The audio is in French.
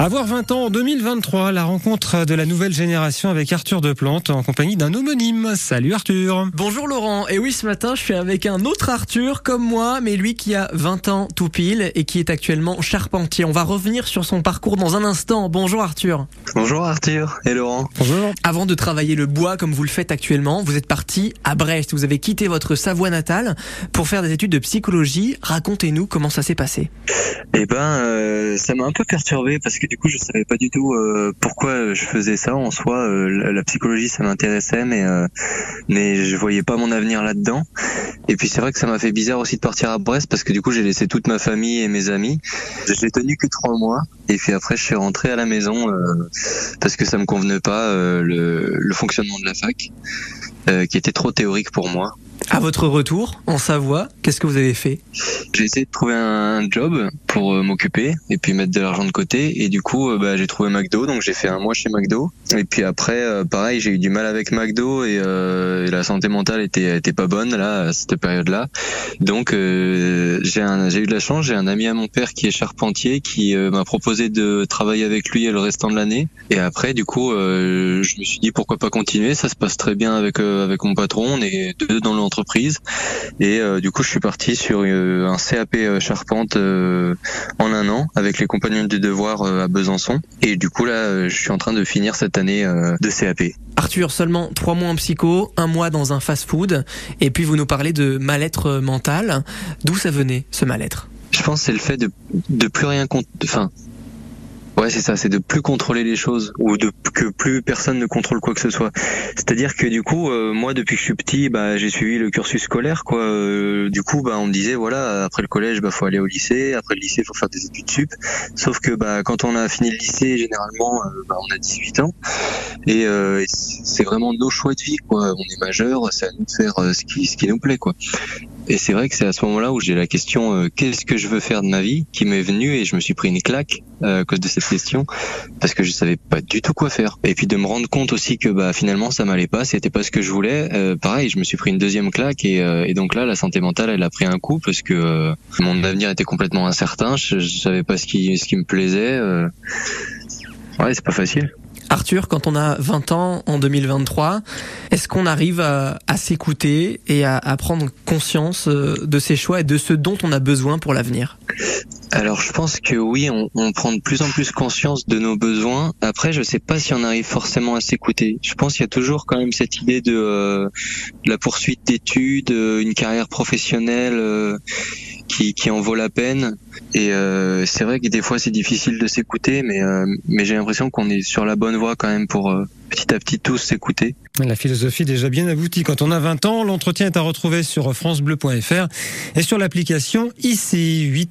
Avoir 20 ans en 2023, la rencontre de la nouvelle génération avec Arthur Deplante en compagnie d'un homonyme. Salut Arthur. Bonjour Laurent. Et oui, ce matin, je suis avec un autre Arthur comme moi, mais lui qui a 20 ans tout pile et qui est actuellement charpentier. On va revenir sur son parcours dans un instant. Bonjour Arthur. Bonjour Arthur et Laurent. Bonjour. Avant de travailler le bois comme vous le faites actuellement, vous êtes parti à Brest. Vous avez quitté votre Savoie natale pour faire des études de psychologie. Racontez-nous comment ça s'est passé. Eh ben, euh, ça m'a un peu perturbé parce que du coup, je savais pas du tout euh, pourquoi je faisais ça. En soi, euh, la, psychologie, ça m'intéressait, mais euh, mais je voyais pas mon avenir là-dedans. Et puis c'est vrai que ça m'a fait bizarre aussi de partir à Brest parce que du coup, j'ai laissé toute ma famille et mes amis. J'ai tenu que trois mois. Et puis après, je suis rentré à la maison euh, parce que ça me convenait pas euh, le, le fonctionnement de la fac, euh, qui était trop théorique pour moi. À votre retour en Savoie, qu'est-ce que vous avez fait? J'ai essayé de trouver un job pour euh, m'occuper et puis mettre de l'argent de côté. Et du coup, euh, bah, j'ai trouvé McDo, donc j'ai fait un mois chez McDo. Et puis après, euh, pareil, j'ai eu du mal avec McDo et, la santé mentale était pas bonne là à cette période-là. Donc j'ai eu de la chance. J'ai un ami à mon père qui est charpentier qui m'a proposé de travailler avec lui le restant de l'année. Et après, du coup, je me suis dit pourquoi pas continuer. Ça se passe très bien avec avec mon patron. On est deux dans l'entreprise. Et euh, du coup, je suis parti sur euh, un CAP euh, charpente en un an avec les compagnons du devoir à Besançon. Et du coup, là, je suis en train de finir cette année de CAP. Arthur, seulement trois mois en psycho, un mois dans un fast-food, et puis vous nous parlez de mal-être mental. D'où ça venait, ce mal-être? Je pense que c'est le fait de de plus rien compte. Enfin. Ouais, c'est ça, c'est de plus contrôler les choses ou de que plus personne ne contrôle quoi que ce soit. C'est-à-dire que du coup, euh, moi depuis que je suis petit, bah j'ai suivi le cursus scolaire quoi. Euh, du coup, bah on me disait voilà, après le collège, bah faut aller au lycée, après le lycée, faut faire des études sup. Sauf que bah quand on a fini le lycée, généralement, euh, bah, on a 18 ans et et c'est vraiment nos choix de vie quoi. On est majeur, c'est à nous de faire ce qui ce qui nous plaît quoi. Et c'est vrai que c'est à ce moment-là où j'ai la question euh, qu'est-ce que je veux faire de ma vie qui m'est venue et je me suis pris une claque euh, à cause de cette question parce que je savais pas du tout quoi faire. Et puis de me rendre compte aussi que bah finalement ça m'allait pas, c'était pas ce que je voulais. Euh, pareil, je me suis pris une deuxième claque et, euh, et donc là la santé mentale elle a pris un coup parce que euh, mon avenir était complètement incertain. Je, je savais pas ce qui ce qui me plaisait. euh. Ouais, c'est pas facile. Arthur, quand on a 20 ans en 2023, est-ce qu'on arrive à, s'écouter et à, prendre conscience euh, de ses choix et de ce dont on a besoin pour l'avenir? Alors je pense que oui, on, prend de plus en plus conscience de nos besoins. Après, je sais pas si on arrive forcément à s'écouter. Je pense qu'il y a toujours quand même cette idée de, euh, la poursuite d'études, euh, une carrière professionnelle qui, en vaut la peine. Et euh, c'est vrai que des fois c'est difficile de s'écouter, mais, euh, mais j'ai l'impression qu'on est sur la bonne voie quand même pour euh, petit à petit tous s'écouter. La philosophie déjà bien aboutie. Quand on a 20 ans, l'entretien est à retrouver sur francebleu.fr et sur l'application ici 8